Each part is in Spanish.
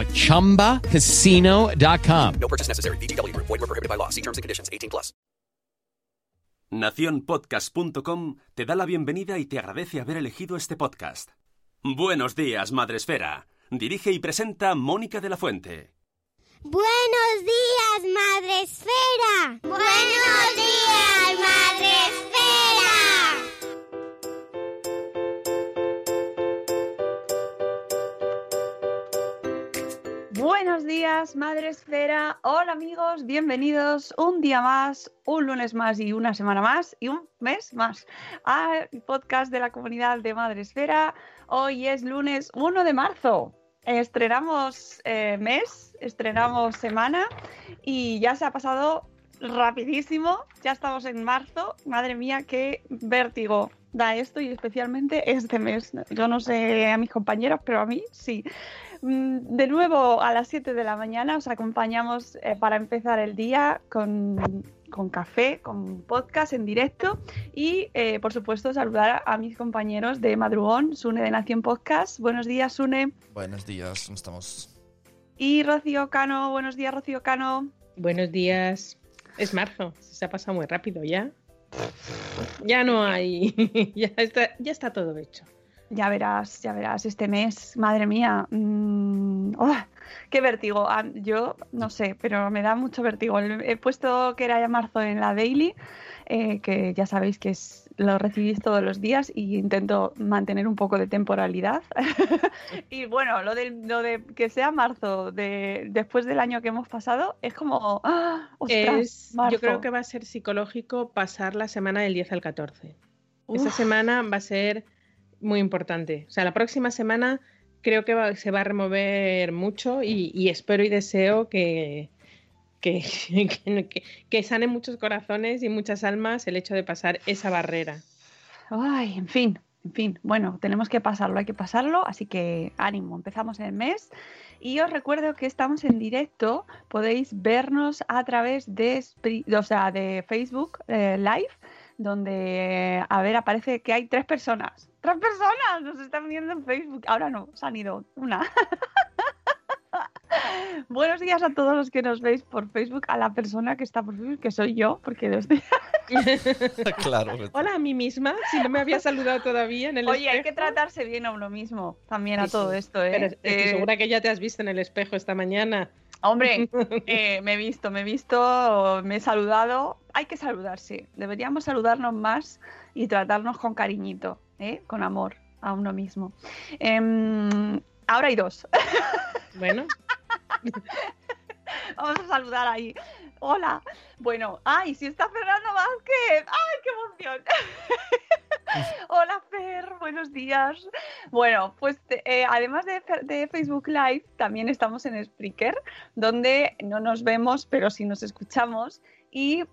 at ChumbaCasino.com. No purchase necessary. VGW Group. Void were prohibited by law. See terms and conditions. 18 plus. Naciónpodcast.com te da la bienvenida y te agradece haber elegido este podcast. Buenos días, Madresfera. Dirige y presenta Mónica de la Fuente. Buenos días, Madre Esfera. Buenos días, Madre Buenos días, Madre Esfera. Hola amigos, bienvenidos un día más, un lunes más y una semana más y un mes más al podcast de la comunidad de Madre Esfera. Hoy es lunes 1 de marzo. Estrenamos eh, mes, estrenamos semana y ya se ha pasado rapidísimo. Ya estamos en marzo. Madre mía, qué vértigo da esto y especialmente este mes. Yo no sé a mis compañeros, pero a mí sí. Mm, De nuevo a las 7 de la mañana os acompañamos eh, para empezar el día con, con café, con podcast en directo y eh, por supuesto saludar a, a mis compañeros de Madrugón, Sune de Nación Podcast. Buenos días, Sune. Buenos días, ¿cómo estamos? Y Rocío Cano. Buenos días, Rocío Cano. Buenos días. Es marzo, se ha pasado muy rápido ya. Ya no hay. ya, está, ya está todo hecho. Ya verás, ya verás, este mes, madre mía, mm, ¡oh! qué vértigo. Ah, Yo no sé, pero me da mucho vértigo. He puesto que era ya marzo en la daily, eh, que ya sabéis que es, lo recibís todos los días y intento mantener un poco de temporalidad. y bueno, lo de, lo de que sea marzo de, después del año que hemos pasado es como, ¡ah! ¡Ostras, Es- yo creo que va a ser psicológico pasar la semana del 10 al 14. Esa Uf. semana va a ser muy importante. O sea, la próxima semana creo que se va a remover mucho y, espero y deseo que, que, que, que- muchos corazones y muchas almas el hecho de pasar esa barrera. Ay, en fin, en fin. Bueno, tenemos que pasarlo, hay que pasarlo, así que ánimo, empezamos el mes. Y os recuerdo que estamos en directo, podéis vernos a través de, o de Facebook eh, Live, donde, a ver, aparece que hay tres personas. ¡Tres personas! Nos están viendo en Facebook. Ahora no, se han ido una. Buenos días a todos los que nos veis por Facebook, a la persona que está por Facebook, que soy yo, porque desde claro. Hola a mí misma, si no me había saludado todavía en el Oye, hay que tratarse bien a uno mismo también a Sí, todo sí. esto, ¿eh? Pero estoy Eh, segura que ya te has visto en el espejo esta mañana. Hombre, eh, me he visto, me he visto, me he saludado. Hay que saludarse. Deberíamos saludarnos más y tratarnos con cariñito, ¿eh? con amor a uno mismo. Em, ahora hay dos. Bueno, Vamos a saludar ahí. Hola. Bueno, ay, si está Fernando Vázquez. ¡Ay, qué emoción! Hola, Fer, buenos días. Bueno, pues eh, además de, Facebook Live, también estamos en Spreaker, donde no nos vemos, pero sí nos escuchamos. Y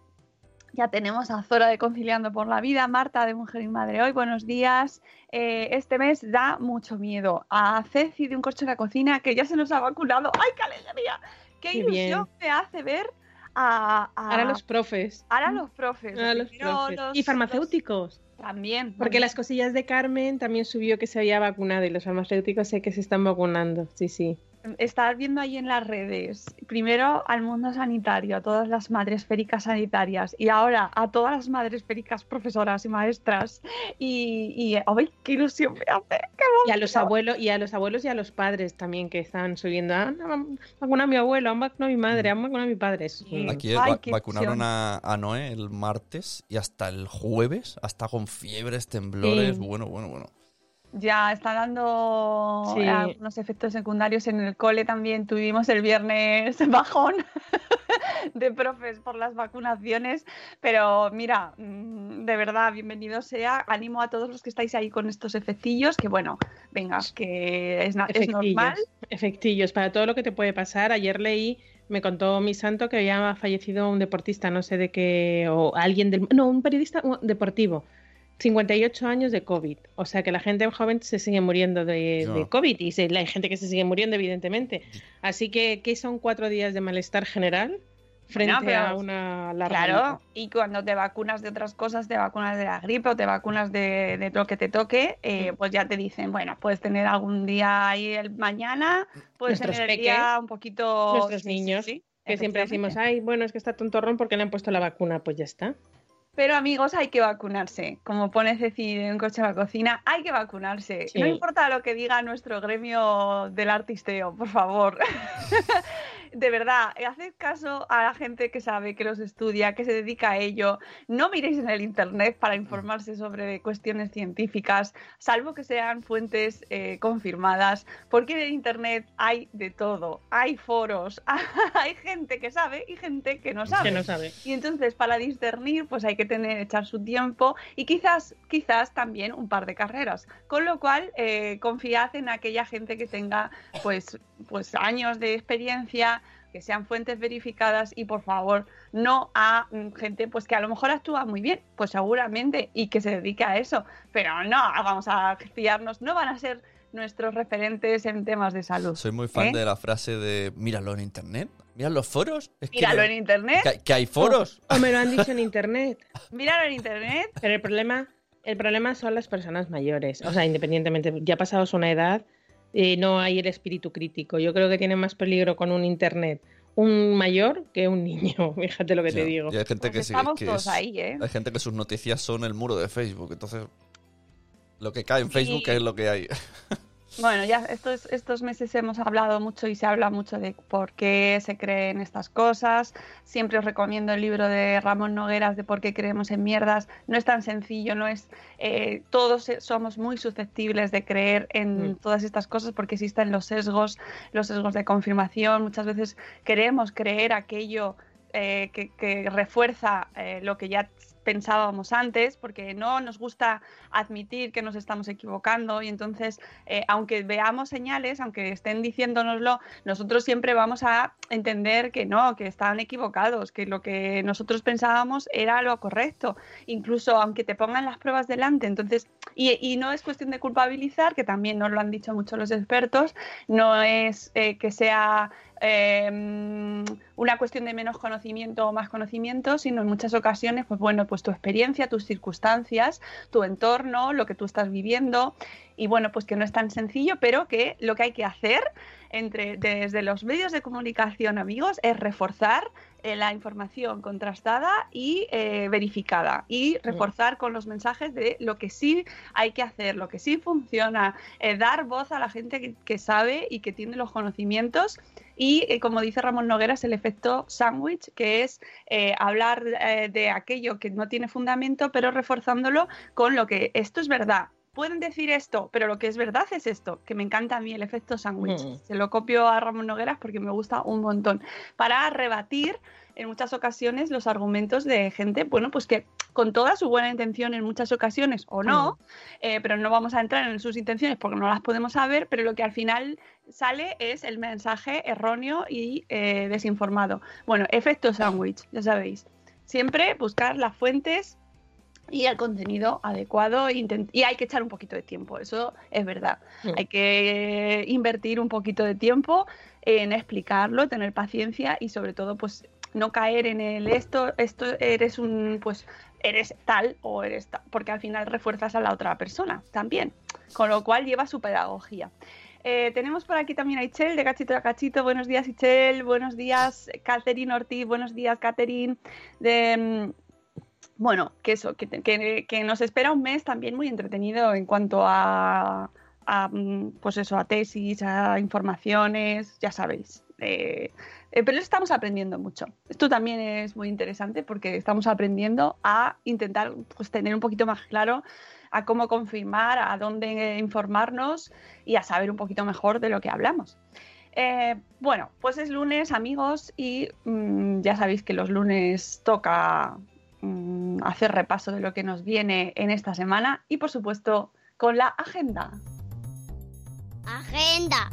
ya tenemos a Zora de Conciliando por la Vida, Marta de Mujer y Madre Hoy, buenos días. Eh, este mes da mucho miedo. A Ceci de Un Corcho en la Cocina, que ya se nos ha vacunado. ¡Ay, qué alegría! ¡Qué, Qué ilusión me hace ver a, a- ahora los profes. ahora los profes. Ahora los Primero profes. los- y farmacéuticos. los- también. Porque las cosillas de Carmen también subió que se había vacunado y los farmacéuticos sé que se están vacunando. Sí, sí. Estar viendo ahí en las redes, primero al mundo sanitario, a todas las madres féricas sanitarias y ahora a todas las madres féricas profesoras y maestras. Y, y ¡ay, qué ilusión me hace! ¡Qué Y a los abuelos, y a los abuelos y a los padres también que están subiendo. Ah, han vacunado a mi abuelo, han vacunado a mi madre, han vacunado a mi padre. Aquí Ay, va- qué vacunaron a, a Noé el martes y hasta el jueves, hasta con fiebres, temblores. Sí. Bueno, bueno, bueno. Ya está dando Sí. algunos efectos secundarios en el cole también. Tuvimos el viernes bajón de profes por las vacunaciones, pero mira, mm, de verdad, bienvenido sea. Animo a todos los que estáis ahí con estos efectillos, que bueno, venga, que es, normal. efectillos, para todo lo que te puede pasar. Ayer leí, me contó mi santo que había fallecido un deportista, no sé de qué, o alguien del... No, un periodista un deportivo. 58 años de COVID. O sea que la gente joven se sigue muriendo de, COVID y se- hay gente que se sigue muriendo, evidentemente. Así que, ¿qué son cuatro días de malestar general frente pero- a una larga Claro, gripe? y cuando te vacunas de otras cosas, te vacunas de la gripe o te vacunas de, de lo que te toque, eh, pues ya te dicen, bueno, puedes tener algún día ahí el mañana, puedes Nuestros tener el peques, día un poquito... nuestros sí, sí, niños, sí, Que siempre decimos, ay, bueno, es que está tontorrón porque le han puesto la vacuna, pues ya está. Pero amigos, hay que vacunarse. Como pone Ceci de un coche a la cocina, hay que vacunarse. Sí. No importa lo que diga nuestro gremio del artisteo, por favor. de verdad, haced caso a la gente que sabe, que los estudia, que se dedica a ello. No miréis en el internet para informarse sobre cuestiones científicas, salvo que sean fuentes eh, confirmadas, porque en el internet hay de todo. Hay foros, hay gente que sabe y gente que no sabe. Que no sabe. Y entonces para discernir pues hay que tener echar su tiempo y quizás quizás también un par de carreras. Con lo cual eh, confiad en aquella gente que tenga pues pues años de experiencia que sean fuentes verificadas y por favor no a mm, gente pues que a lo mejor actúa muy bien, pues seguramente y que se dedica a eso, pero no vamos a fiarnos, no van a ser nuestros referentes en temas de salud. Soy muy fan ¿Eh? de la frase de míralo en internet, mira los foros. Es Míralo en internet, que, que hay foros. O me lo han dicho en internet. míralo en internet Pero el problema, el problema son las personas mayores. O sea, independientemente, ya pasados una edad, eh, no hay el espíritu crítico. Yo creo que tiene más peligro con un internet un mayor que un niño. Fíjate lo que te digo. y hay gente Pues que sí, estamos que todos es- ahí, ¿eh? Hay gente que sus noticias son el muro de Facebook, entonces lo que cae en Sí. Facebook es lo que hay. Bueno, ya estos, estos meses hemos hablado mucho y se habla mucho de por qué se creen estas cosas. Siempre os recomiendo el libro de Ramón Nogueras de por qué creemos en mierdas. No es tan sencillo, no es. eh, todos somos muy susceptibles de creer en Mm. todas estas cosas porque existen los sesgos, los sesgos de confirmación. Muchas veces queremos creer aquello eh, que, que refuerza eh, lo que ya pensábamos antes, porque no nos gusta admitir que nos estamos equivocando y entonces, eh, aunque veamos señales, aunque estén diciéndonoslo, nosotros siempre vamos a entender que no, que están equivocados, que lo que nosotros pensábamos era lo correcto, incluso aunque te pongan las pruebas delante. Entonces, y, no es cuestión de culpabilizar, que también nos lo han dicho muchos los expertos, no es eh, que sea eh, una cuestión de menos conocimiento o más conocimiento, sino en muchas ocasiones, pues bueno, pues tu experiencia, tus circunstancias, tu entorno, lo que tú estás viviendo, y bueno, pues que no es tan sencillo, pero que lo que hay que hacer entre, desde los medios de comunicación, amigos, es reforzar eh, la información contrastada y eh, verificada y reforzar con los mensajes de lo que sí hay que hacer, lo que sí funciona, eh, dar voz a la gente que, que sabe y que tiene los conocimientos y, como dice Ramón Nogueras, el efecto sándwich, que es hablar de aquello que no tiene fundamento, pero reforzándolo con lo que esto es verdad. Pueden decir esto, pero lo que es verdad es esto, que me encanta a mí el efecto sándwich. Mm. Se lo copio a Ramón Nogueras porque me gusta un montón. Para rebatir en muchas ocasiones los argumentos de gente, bueno, pues que con toda su buena intención en muchas ocasiones o no, eh, pero no vamos a entrar en sus intenciones porque no las podemos saber, pero lo que al final sale es el mensaje erróneo y eh, desinformado. Bueno, efecto sándwich, ya sabéis. Siempre buscar las fuentes y el contenido adecuado y hay que echar un poquito de tiempo, eso es verdad. Mm. Hay que invertir un poquito de tiempo en explicarlo, tener paciencia y sobre todo pues no caer en el esto, esto eres un pues eres tal o eres tal, porque al final refuerzas a la otra persona también, con lo cual lleva su pedagogía. Eh, tenemos por aquí también a Ichel de Cachito a Cachito. Buenos días, Ichel. Buenos días, Catherine Ortiz. Buenos días, Catherine. De, mm, bueno, que eso, que, que- nos espera un mes también muy entretenido en cuanto a, a, mm, pues eso, a tesis, a informaciones, ya sabéis. Eh, eh, pero estamos aprendiendo mucho. Esto también es muy interesante porque estamos aprendiendo a intentar pues, tener un poquito más claro a cómo confirmar, a dónde informarnos y a saber un poquito mejor de lo que hablamos. Eh, bueno, pues es lunes, amigos, y mm, ya sabéis que los lunes toca mm, hacer repaso de lo que nos viene en esta semana y, por supuesto, con la agenda. Agenda.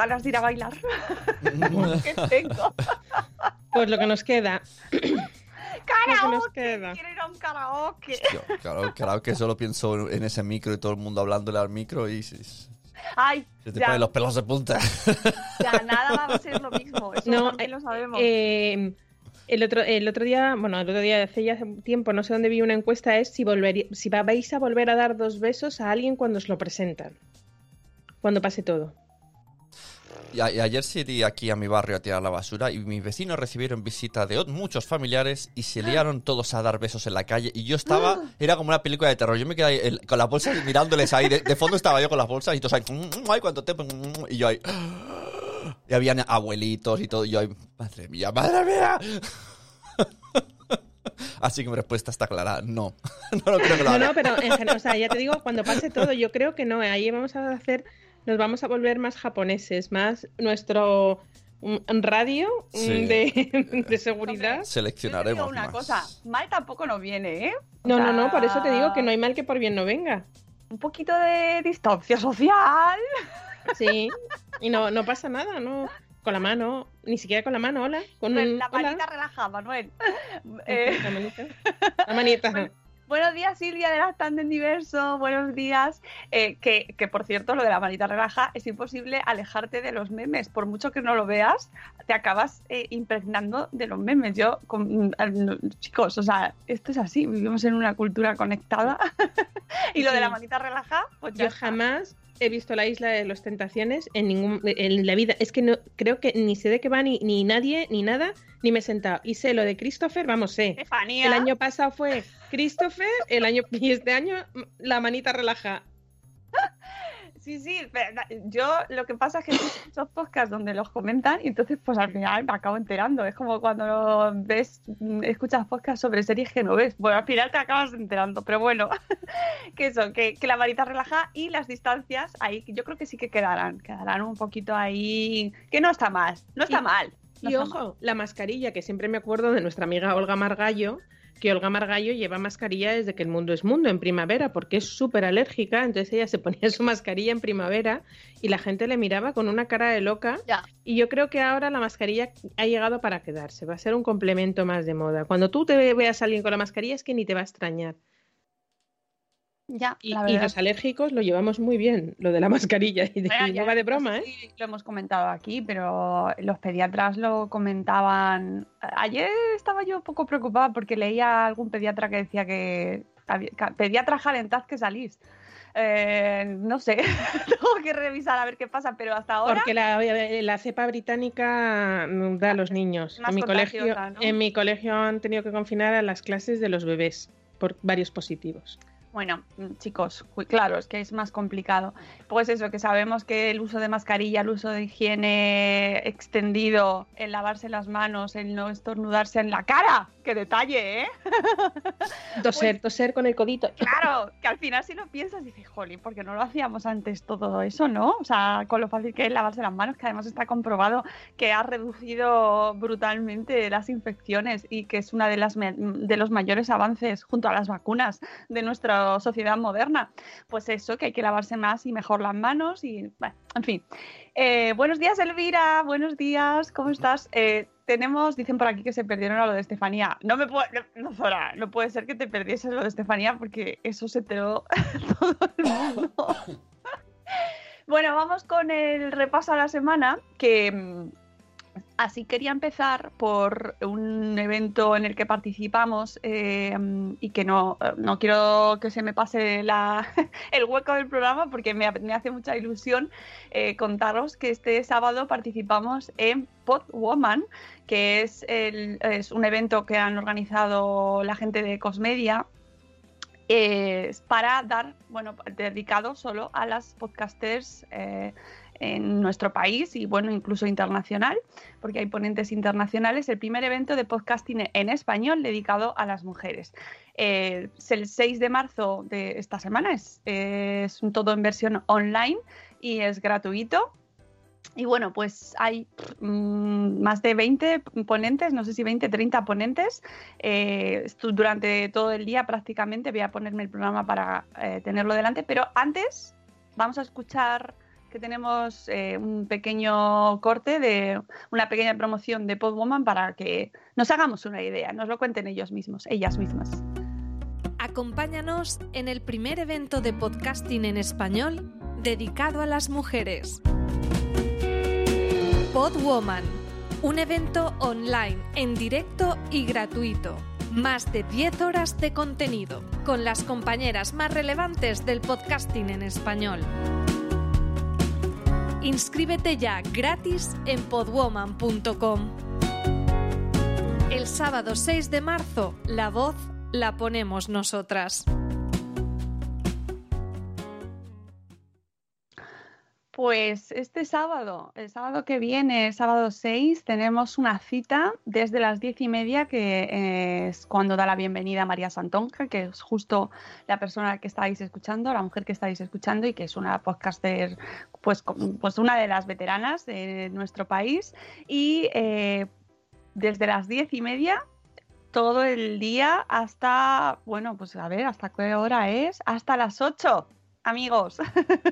Ganas de ir a bailar! que tengo. Pues lo que nos queda. Que nos ¡Karaoke! queda. Quiero ir a un karaoke. Yo, claro, que solo pienso en ese micro y todo el mundo hablándole al micro y se, se ¡Ay! te ya, ponen los pelos de punta. ya nada va a ser lo mismo. Eso No, también lo sabemos. Eh, el, otro, el otro día, bueno, el otro día, hace ya tiempo, no sé dónde vi una encuesta, es si, volvería, si va- vais a volver a dar dos besos a alguien cuando os lo presentan. Cuando pase todo. Y, ayer salí aquí a mi barrio a tirar la basura y mis vecinos recibieron visita de muchos familiares y se liaron todos a dar besos en la calle. Y yo estaba, era como una película de terror, yo me quedé ahí el- con las bolsas mirándoles ahí, de, de fondo estaba yo con las bolsas y todos ahí, "Mm, mm, ay, cuánto tiempo, mm, mm", y yo ahí, y habían abuelitos y todo, y yo ahí, madre mía, madre mía. Así que mi respuesta está clara, no, no lo creo que lo No, haga. no, pero en general, o sea, ya te digo, cuando pase todo, yo creo que no. Ahí vamos a hacer, nos vamos a volver más japoneses, más nuestro mm, radio mm, Sí. de, de seguridad. Yo te Seleccionaremos digo una más. cosa, mal tampoco nos viene, ¿eh? O No, no, sea, no, por eso te digo que no hay mal que por bien no venga. Un poquito de distancia social. Sí, y no, no pasa nada, ¿no? Con la mano, ni siquiera con la mano, hola. Con Pues un, la hola. manita relajada, Manuel. Eh, La manita. La manita. buenos días, Silvia de Lactante en Diverso. Buenos días. Eh, que, que, por cierto, lo de la manita relaja es imposible alejarte de los memes. Por mucho que no lo veas, te acabas eh, impregnando de los memes. Yo, con- chicos, o sea, esto es así. Vivimos en una cultura conectada. y lo de la manita relaja, pues ya Yo está. He visto la isla de las tentaciones en ningún en la vida. Es que no creo que ni sé de qué va ni, ni nadie ni nada, ni me he sentado. Y sé lo de Christopher, vamos, sé. Estefanía. El año pasado fue Christopher, el año y este año la manita relaja. Sí, sí, pero yo lo que pasa es que muchos podcasts donde los comentan y entonces pues al final me acabo enterando. Es como cuando ves, escuchas podcasts sobre series que no ves. Bueno, al final te acabas enterando, pero bueno, que eso, que, que la varita relaja y las distancias ahí yo creo que sí que quedarán, quedarán un poquito ahí, que no está mal, no está Y- mal. no Y está ojo, la mascarilla, que siempre me acuerdo de nuestra amiga Olga Margallo, que Olga Margallo lleva mascarilla desde que el mundo es mundo, en primavera, porque es súper alérgica, entonces ella se ponía su mascarilla en primavera y la gente le miraba con una cara de loca. Ya. Y yo creo que ahora la mascarilla ha llegado para quedarse, va a ser un complemento más de moda. Cuando tú te veas a alguien con la mascarilla es que ni te va a extrañar. Ya, Y, la y verdad los alérgicos lo llevamos muy bien, lo de la mascarilla, y, de- Bueno, y no va de broma, ¿eh? si Lo hemos comentado aquí, pero los pediatras lo comentaban. Ayer estaba yo un poco preocupada porque leía algún pediatra que decía que. Pediatra jalentad que salís. Eh, no sé, tengo que revisar a ver qué pasa, pero hasta ahora. Porque la, la cepa británica mm, da a los niños. En mi, colegio, en mi colegio han tenido que confinar a las clases de los bebés por varios positivos. Bueno, mm, chicos, claro, es que es más complicado. Pues eso, que sabemos que el uso de mascarilla, el uso de higiene extendido, el lavarse las manos, el no estornudarse en la cara, qué detalle, ¿eh? Toser, toser con el codito. Claro, que al final si lo piensas dices, jolín, porque no lo hacíamos antes todo eso, ¿no? O sea, con lo fácil que es lavarse las manos, que además está comprobado que ha reducido brutalmente las infecciones y que es una de las de los mayores avances junto a las vacunas de nuestra sociedad moderna. Pues eso, que hay que lavarse más y mejor las manos y, bueno, en fin. Eh, buenos días, Elvira. Buenos días. ¿Cómo estás? Eh, tenemos, dicen por aquí que se perdieron a lo de Estefanía. No me puede, no, Zora, no puede ser que te perdieses lo de Estefanía porque eso se enteró todo el mundo. Bueno, vamos con el repaso a la semana, que mm, así quería empezar por un evento en el que participamos eh, y que no, no quiero que se me pase el hueco del programa porque me, me hace mucha ilusión eh, contaros que este sábado participamos en Podwoman, que es, el- es un evento que han organizado la gente de Cosmedia eh, para dar, bueno, dedicado solo a las podcasters en nuestro país y, bueno, incluso internacional, porque hay ponentes internacionales. El primer evento de podcasting en español dedicado a las mujeres. Eh, es el 6 de marzo de esta semana, es, es un todo en versión online y es gratuito. Y bueno, pues hay mm, más de 20 ponentes, no sé si 20, 30 ponentes. Eh, durante todo el día prácticamente voy a ponerme el programa para eh, tenerlo delante, pero antes vamos a escuchar que tenemos eh, un pequeño corte de una pequeña promoción de Podwoman para que nos hagamos una idea, nos lo cuenten ellos mismos, ellas mismas. Acompáñanos en el primer evento de podcasting en español dedicado a las mujeres. Podwoman, un evento online, en directo y gratuito. Más de 10 horas de contenido, con las compañeras más relevantes del podcasting en español. Inscríbete ya gratis en podwoman.com. El sábado 6 de marzo, la voz la ponemos nosotras. Pues este sábado, el sábado que viene, sábado 6, tenemos una cita desde las diez y media, que es cuando da la bienvenida a María Santonja, que es justo la persona que estáis escuchando, la mujer que estáis escuchando y que es una podcaster, pues, pues una de las veteranas de nuestro país. Y eh, desde las diez y media todo el día hasta, bueno, pues a ver, ¿hasta qué hora es? Hasta las 8, amigos.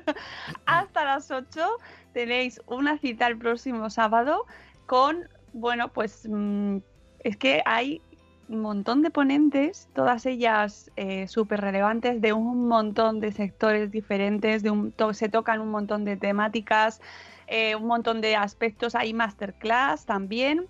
hasta las 8 tenéis una cita el próximo sábado con, bueno, pues mm, es que hay un montón de ponentes, todas ellas súper relevantes, de un montón de sectores diferentes, de un, se tocan un montón de temáticas, eh, un montón de aspectos, hay masterclass también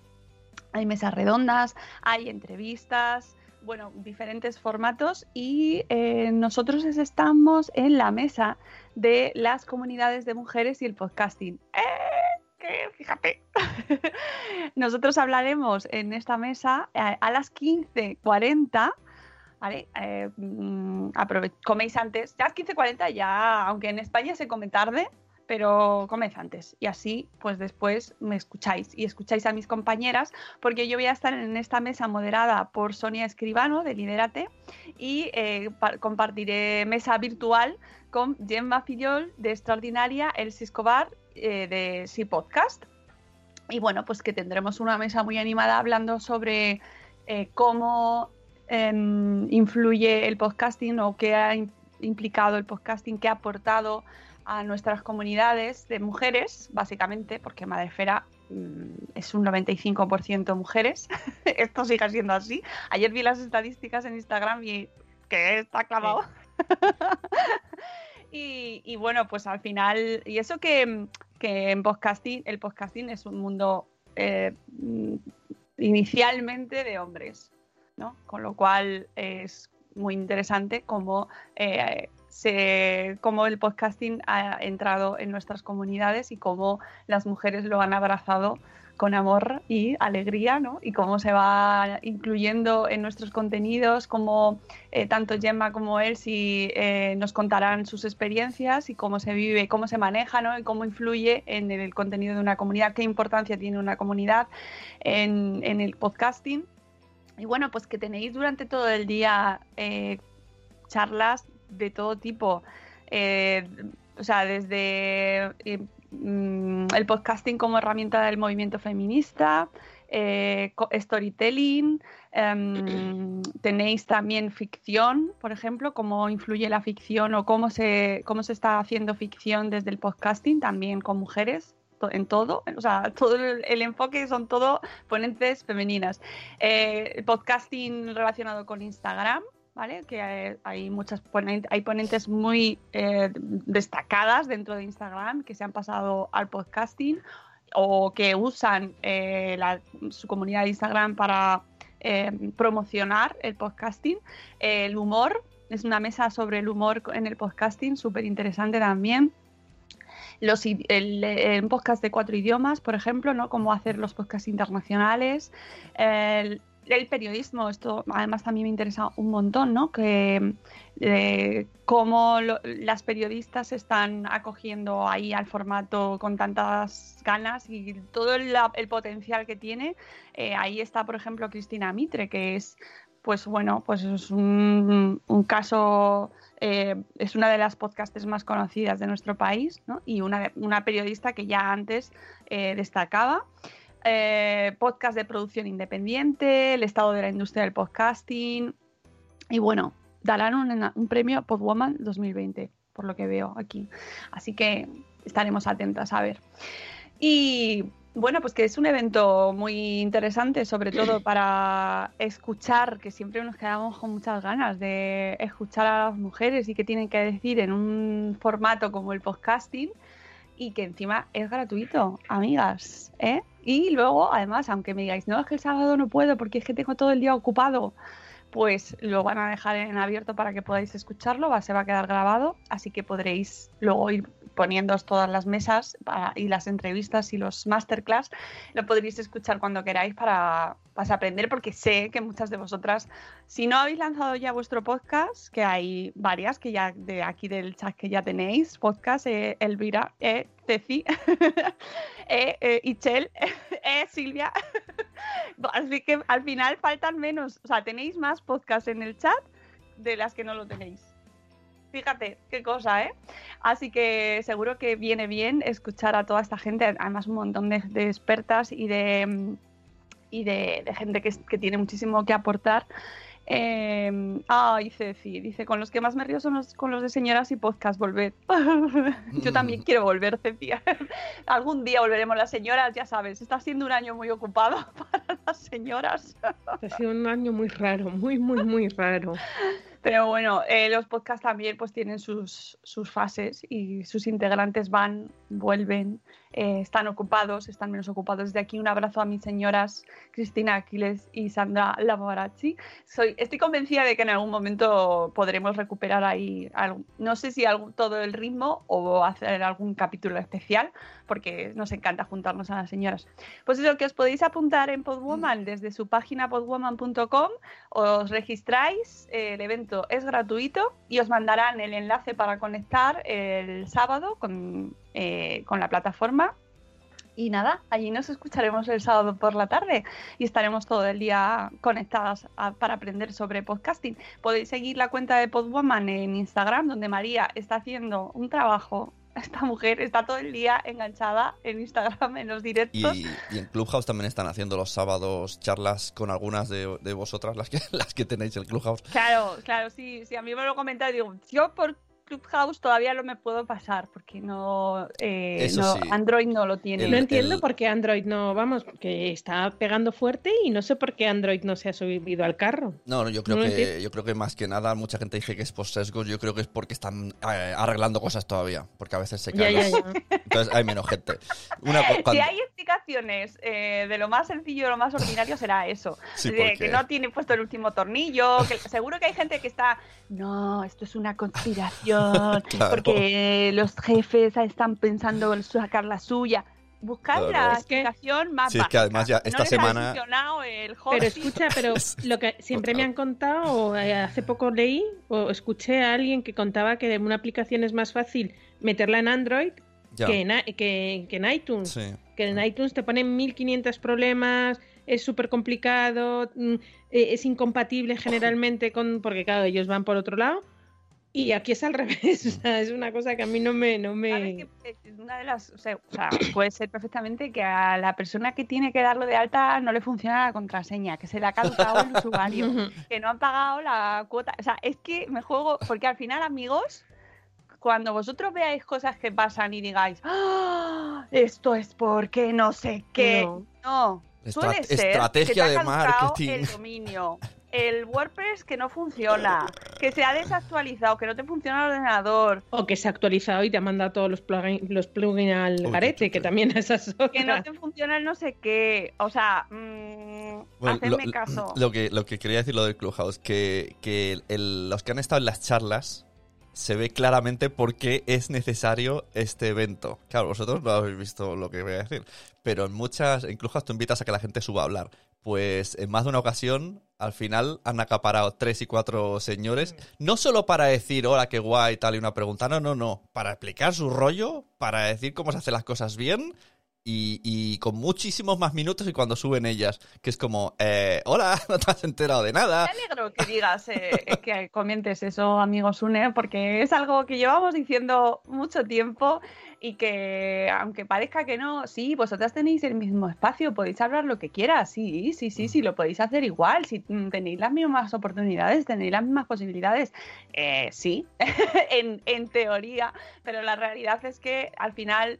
hay mesas redondas, hay entrevistas, bueno, diferentes formatos y eh, nosotros estamos en la mesa de las comunidades de mujeres y el podcasting. ¡Eh! que fíjate. nosotros hablaremos en esta mesa a, a las 15.40. ¿Vale? Eh, mm, coméis antes. Ya a las 15.40 ya, aunque en España se come tarde, pero comed antes. Y así, pues después me escucháis y escucháis a mis compañeras, porque yo voy a estar en esta mesa moderada por Sonia Escribano de Liderate y eh, pa- compartiré mesa virtual con Gemma Fillol de Extraordinaria, Elsie Escobar eh, de Sí Podcast. Y bueno, pues que tendremos una mesa muy animada hablando sobre eh, cómo em, influye el podcasting o qué ha im- implicado el podcasting, qué ha aportado a nuestras comunidades de mujeres, básicamente, porque Madrefera mm, es un 95% mujeres. Esto sigue siendo así. Ayer vi las estadísticas en Instagram y que está clavado. y, y bueno, pues al final, y eso que, que en podcasting, el podcasting es un mundo eh, mm, inicialmente de hombres, ¿no? Con lo cual es muy interesante cómo, eh, se, cómo el podcasting ha entrado en nuestras comunidades y cómo las mujeres lo han abrazado con amor y alegría, ¿no? Y cómo se va incluyendo en nuestros contenidos, cómo eh, tanto Gemma como Elsie eh, nos contarán sus experiencias y cómo se vive, cómo se maneja, ¿no? Y cómo influye en el contenido de una comunidad, qué importancia tiene una comunidad en, en el podcasting. Y bueno, pues que tenéis durante todo el día eh, charlas de todo tipo. eh, o sea, desde eh, mm, el podcasting como herramienta del movimiento feminista, eh, storytelling, em, tenéis también ficción, por ejemplo, cómo influye la ficción o cómo se, cómo se está haciendo ficción desde el podcasting, también con mujeres en todo, o sea, todo el, el enfoque son todo ponentes femeninas. Eh, podcasting relacionado con Instagram, ¿vale? Que eh, hay muchas ponentes, hay ponentes muy eh, destacadas dentro de Instagram que se han pasado al podcasting o que usan eh, su comunidad de Instagram para promocionar el podcasting. el humor, es una mesa sobre el humor en el podcasting, súper interesante también. Los, el podcast de cuatro idiomas, por ejemplo, ¿no? Cómo hacer los podcasts internacionales. El, el periodismo, esto además también me interesa un montón, ¿no? Que eh, cómo las periodistas están acogiendo ahí al formato con tantas ganas y todo el, potencial que tiene. Eh, ahí está, por ejemplo, Cristina Mitre, que es, pues bueno, pues es un, caso, eh, es una de las podcasters más conocidas de nuestro país, ¿no? Y una, una periodista que ya antes destacaba. Eh, podcast de producción independiente, el estado de la industria del podcasting. Y bueno, darán un, un premio Podwoman 2020, por lo que veo aquí. Así que estaremos atentas a ver. Y bueno, pues que es un evento muy interesante, sobre todo para escuchar, que siempre nos quedamos con muchas ganas de escuchar a las mujeres y qué tienen que decir en un formato como el podcasting y que encima es gratuito, amigas. ¿eh? Y luego, además, aunque me digáis, no, es que el sábado no puedo porque es que tengo todo el día ocupado, pues lo van a dejar en abierto para que podáis escucharlo, va, se va a quedar grabado, así que podréis luego ir poniéndoos todas las mesas y las entrevistas y los masterclass, lo podréis escuchar cuando queráis para, para aprender, porque sé que muchas de vosotras, si no habéis lanzado ya vuestro podcast, que hay varias que ya de aquí del chat que ya tenéis, podcast, eh, Elvira, eh, Ceci, eh, eh, Ichel, eh, Silvia. Así que al final faltan menos, o sea, tenéis más podcasts en el chat de las que no lo tenéis. Fíjate, qué cosa, ¿eh? Así que seguro que viene bien escuchar a toda esta gente, además un montón de, de expertas y de, mm, y de, de gente que, que tiene muchísimo que aportar. Eh, ay, Ceci, dice, con los que más me río son los, con los de señoras y podcast, volver. Yo también quiero volver, Ceci. Algún día volveremos las señoras, ya sabes, está siendo un año muy ocupado para las señoras. Ha sido un año muy raro, muy, muy, muy raro. Pero bueno, eh, los podcasts también pues tienen sus, sus fases y sus integrantes van, vuelven, eh, están ocupados, están menos ocupados. Desde aquí un abrazo a mis señoras Cristina Aquiles y Sandra Lavorazzi. Soy, estoy convencida de que en algún momento podremos recuperar ahí, algo- no sé si algo- todo el ritmo o hacer algún capítulo especial, porque nos encanta juntarnos a las señoras. Pues eso, que os podéis apuntar en Podwoman desde su página podwoman.com os registráis, eh, el evento es gratuito y os mandarán el enlace para conectar el sábado con, eh, con la plataforma. Y nada, allí nos escucharemos el sábado por la tarde y estaremos todo el día conectadas para aprender sobre podcasting. Podéis seguir la cuenta de Podwoman en Instagram, donde María está haciendo un trabajo. Esta mujer está todo el día enganchada en Instagram, en los directos. Y, y en Clubhouse también están haciendo los sábados charlas con algunas de, de vosotras, las que, las que tenéis el Clubhouse. Claro, claro, sí, sí, a mí me lo comenta, digo, yo por Clubhouse todavía no me puedo pasar porque no, eh, Eso no- sí. Android no lo tiene. El- No entiendo el- por qué Android no, vamos, que está pegando fuerte y no sé por qué Android no se ha subido al carro. No, no, yo creo No que yo creo que más que nada mucha gente dice que es por sesgos, yo creo que es porque están eh, arreglando cosas todavía, porque a veces se Ya, caen. ya, ya. Entonces hay menos gente. Una, Si hay explicaciones eh, de lo más sencillo lo más ordinario será eso. Sí, de porque- que no tiene puesto el último tornillo, que seguro que hay gente que está, no, esto es una conspiración, Claro. porque los jefes están pensando en sacar la suya. Buscad Claro. la Es que- explicación más Sí, es que además ya básica. esta no les semana- el Pero escucha, pero lo que siempre me han contado, o eh, hace poco leí o escuché a alguien que contaba que una aplicación es más fácil meterla en Android ya, que, en, que- que en iTunes. sí. Que en iTunes te ponen 1500 problemas, es súper complicado, mm, eh, es incompatible generalmente con. porque claro, ellos van por otro lado. Y aquí es al revés, o sea, es una cosa que a mí no me. No me... ¿Sabes que, eh, una de las, o sea, puede ser perfectamente que a la persona que tiene que darlo de alta no le funciona la contraseña, que se le ha caducado el usuario, que no han pagado la cuota. O sea, es que me juego, porque al final, amigos, cuando vosotros veáis cosas que pasan y digáis, "Ah, esto es porque no sé qué, No. no. Estra- Suele ser estrategia que te ha de marketing. el dominio. el WordPress que no funciona, que se ha desactualizado, que no te funciona el ordenador, O que se ha actualizado y te ha mandado todos los plugins, los plugins al Uy, uy, que también esas que no te funciona el no sé qué. O sea, mm, Bueno, hacedme lo, caso. Lo que, lo que quería decir lo del Clubhouse, que, que el- los que han estado en las charlas se ve claramente por qué es necesario este evento. Claro, vosotros no habéis visto lo que voy a decir, pero en muchas, Clubhouse tú invitas a que la gente suba a hablar. Pues en más de una ocasión, al final han acaparado tres y cuatro señores, no solo para decir, hola, qué guay, tal, y una pregunta, no, no, no, para explicar su rollo, para decir cómo se hacen las cosas bien y, con muchísimos más minutos y cuando suben ellas, que es como, eh, hola, no te has enterado de nada. Me alegro que digas, eh, que comentes eso, amigos Une, porque es algo que llevamos diciendo mucho tiempo y que, aunque parezca que no, sí, vosotras tenéis el mismo espacio, podéis hablar lo que quieras, sí, sí, sí, sí, lo podéis hacer igual, si tenéis las mismas oportunidades, tenéis las mismas posibilidades, eh, sí, en teoría, pero la realidad es que al final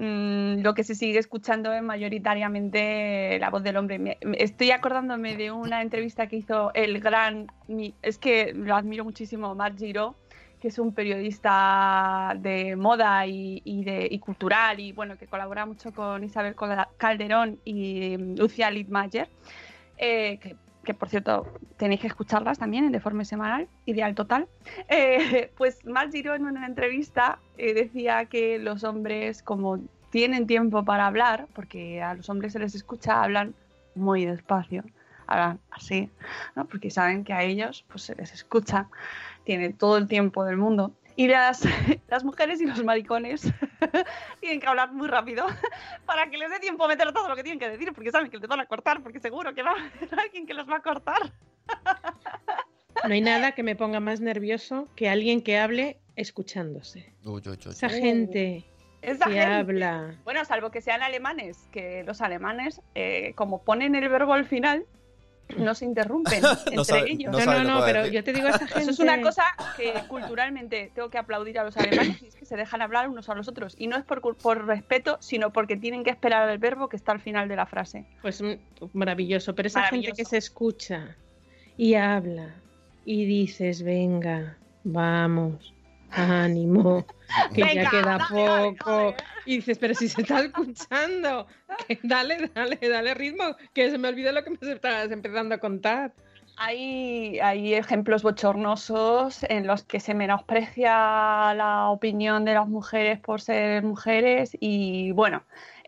mm, lo que se sigue escuchando es mayoritariamente la voz del hombre. Estoy acordándome de una entrevista que hizo el gran, es que lo admiro muchísimo, Marc Giro, que es un periodista de moda y, de, y cultural y bueno, que colabora mucho con Isabel Calderón y mm, Lucia Littmayer, eh, que, que, por cierto tenéis que escucharlas también en Deforme Semanal, ideal total. Eh, pues Marc Giro en una entrevista eh, decía que los hombres, como tienen tiempo para hablar, porque a los hombres se les escucha, hablan muy despacio, hablan así, ¿no? porque saben que a ellos pues, se les escucha, tienen todo el tiempo del mundo. Y las, las mujeres y los maricones tienen que hablar muy rápido para que les dé tiempo a meter todo lo que tienen que decir, porque saben que les van a cortar, porque seguro que va a haber alguien que los va a cortar. No hay nada que me ponga más nervioso que alguien que hable escuchándose. Uy, uy, uy. Esa gente Esa que gente- habla. Bueno, salvo que sean alemanes, que los alemanes, eh, como ponen el verbo al final, no se interrumpen entre sabe- ellos. no No, sabe no, pero decir. yo te digo a esa gente. Eso es una cosa que culturalmente tengo que aplaudir a los alemanes y es que se dejan hablar unos a los otros. Y no es por, cul- por respeto, sino porque tienen que esperar el verbo que está al final de la frase. Pues maravilloso, pero esa gente que se escucha y habla y dices, venga, vamos, ánimo, que Venga, ya queda dale, poco. dale. Y dices, pero si se está escuchando, dale, dale, dale ritmo, que se me olvida lo que me estabas empezando a contar. Hay, hay ejemplos bochornosos en los que se menosprecia la opinión de las mujeres por ser mujeres y bueno,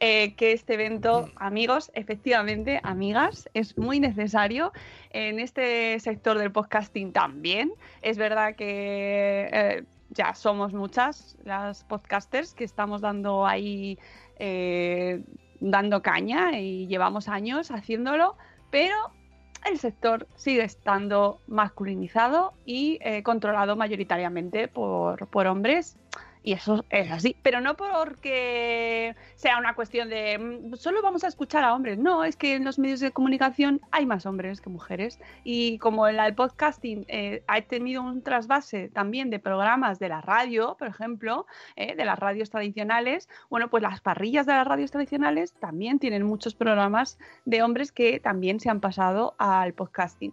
eh, que este evento, amigos, efectivamente, amigas, es muy necesario en este sector del podcasting también. Es verdad que eh, ya somos muchas las podcasters que estamos dando ahí, eh, dando caña y llevamos años haciéndolo, pero el sector sigue estando masculinizado y eh, controlado mayoritariamente por, por hombres. Y eso es así, pero no porque sea una cuestión de mm, solo vamos a escuchar a hombres. No, es que en los medios de comunicación hay más hombres que mujeres. Y como el, el podcasting eh, ha tenido un trasvase también de programas de la radio, por ejemplo, eh, de las radios tradicionales, bueno, pues las parrillas de las radios tradicionales también tienen muchos programas de hombres que también se han pasado al podcasting.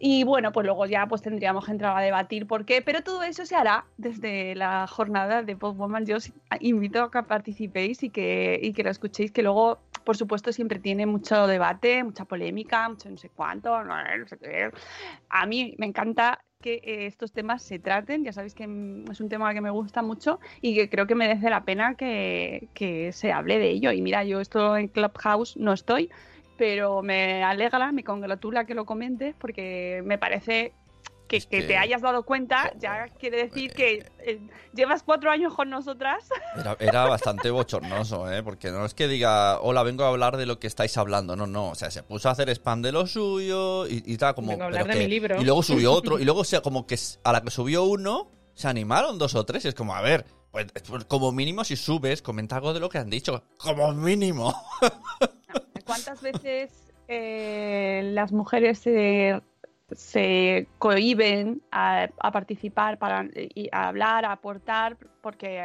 Y bueno, pues luego ya pues tendríamos que entrar a debatir por qué, pero todo eso se hará desde la jornada de Podwoman. Yo os invito a que participéis y que, y que lo escuchéis, que luego, por supuesto, siempre tiene mucho debate, mucha polémica, mucho no sé cuánto, no, no sé qué. A mí me encanta que eh, estos temas se traten, ya sabéis que mm, es un tema que me gusta mucho y que creo que merece la pena que, que se hable de ello. Y mira, yo esto en Clubhouse no estoy, pero me alegra, me congratula que lo comentes porque me parece que, Es que que- te hayas dado cuenta ya quiere decir que eh, llevas cuatro años con nosotras. Era, era bastante bochornoso, ¿eh? Porque no es que diga, hola, vengo a hablar de lo que estáis hablando. No, no. O sea, se puso a hacer spam de lo suyo y, y tal, como. Vengo a hablar pero de que- mi libro. Y luego subió otro. y luego, o sea, como que a la que subió uno, se animaron dos o tres. Y es como, a ver, pues, como mínimo, si subes, comenta algo de lo que han dicho. Como mínimo. ¿Cuántas veces eh, las mujeres se, se cohiben a, participar, para, a hablar, a aportar, porque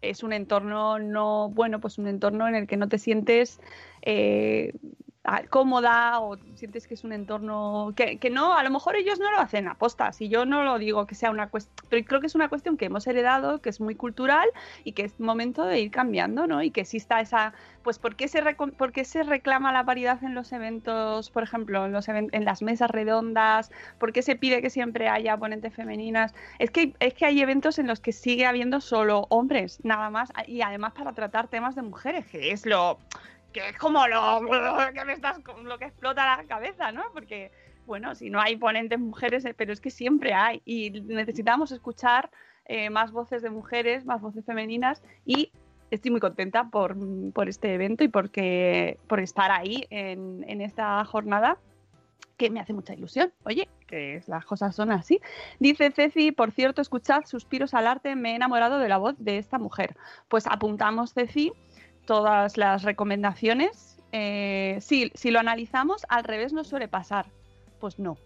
es un entorno no bueno, pues un entorno en el que no te sientes eh, cómoda o sientes que es un entorno que, que no, a lo mejor ellos no lo hacen aposta, si yo no lo digo que sea una cuestión, pero creo que es una cuestión que hemos heredado, que es muy cultural y que es momento de ir cambiando, ¿no? Y que exista esa, pues ¿por qué se, por qué se reclama la paridad en los eventos, por ejemplo, en, los en las mesas redondas? ¿Por qué se pide que siempre haya ponentes femeninas? Es que, es que hay eventos en los que sigue habiendo solo hombres, nada más, y además para tratar temas de mujeres, que es lo que es como lo que me estás lo que explota la cabeza, ¿no? Porque bueno, si no hay ponentes mujeres, eh, pero es que siempre hay y necesitamos escuchar eh, más voces de mujeres, más voces femeninas y estoy muy contenta por, por este evento y porque por estar ahí en, en esta jornada que me hace mucha ilusión. Oye, que las cosas son así. Dice Ceci, por cierto, escuchad Suspiros al arte, me he enamorado de la voz de esta mujer. Pues apuntamos, Ceci, todas las recomendaciones. Eh, sí, si lo analizamos, al revés no suele pasar. Pues no.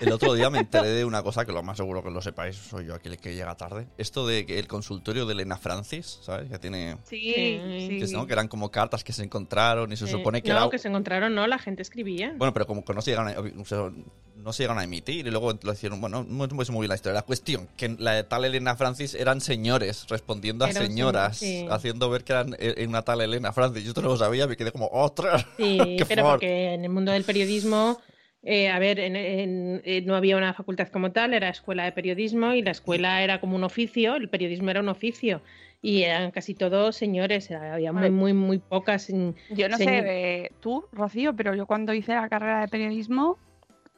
El otro día me enteré de una cosa que lo más seguro que lo sepáis, soy yo aquí el que llega tarde. Esto de que el consultorio de Elena Francis, ¿sabes? Que tiene... Sí, Sí. sí. Que, ¿no? que eran como cartas que se encontraron y se supone que no, era... que se encontraron, no, la gente escribía. Bueno, pero como que no se llegaron a, o sea, no se llegaron a emitir y luego lo hicieron... Bueno, no es muy bien la historia. La cuestión, que la de tal Elena Francis eran señores respondiendo a Eran señoras, sí. haciendo ver que eran eh, una tal Elena Francis. Yo esto no lo sabía, me quedé como, ¡ostras! Sí, ¡Qué pero fuerte! porque en el mundo del periodismo, eh, a ver, en- en- eh, no había una facultad como tal, era escuela de periodismo y la escuela era como un oficio, el periodismo era un oficio y eran casi todos señores, había muy, muy, muy pocas. Yo no sé eh, tú, Rocío, pero yo cuando hice la carrera de periodismo,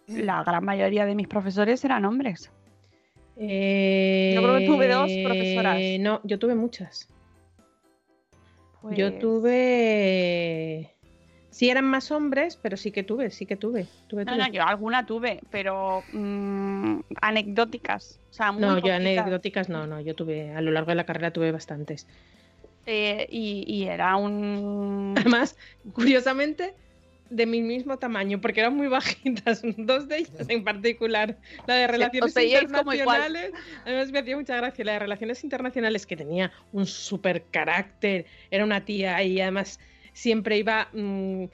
la gran mayoría de mis profesores eran hombres. eh, Yo creo que tuve dos profesoras. No, yo tuve muchas. Yo Pues- tuve. Sí eran más hombres, pero sí que tuve, sí que tuve. tuve, No, tuve. no, yo alguna tuve, pero mm, anecdóticas. O sea, muy No, yo anecdóticas no, no, yo tuve, a lo largo de la carrera tuve bastantes. Eh, y, y era un... Además, curiosamente, de mi mismo tamaño, porque eran muy bajitas, dos de ellas en particular. La de Relaciones. Internacionales, además me hacía mucha gracia, la de Relaciones Internacionales, que tenía un súper carácter, era una tía y además siempre iba... mm,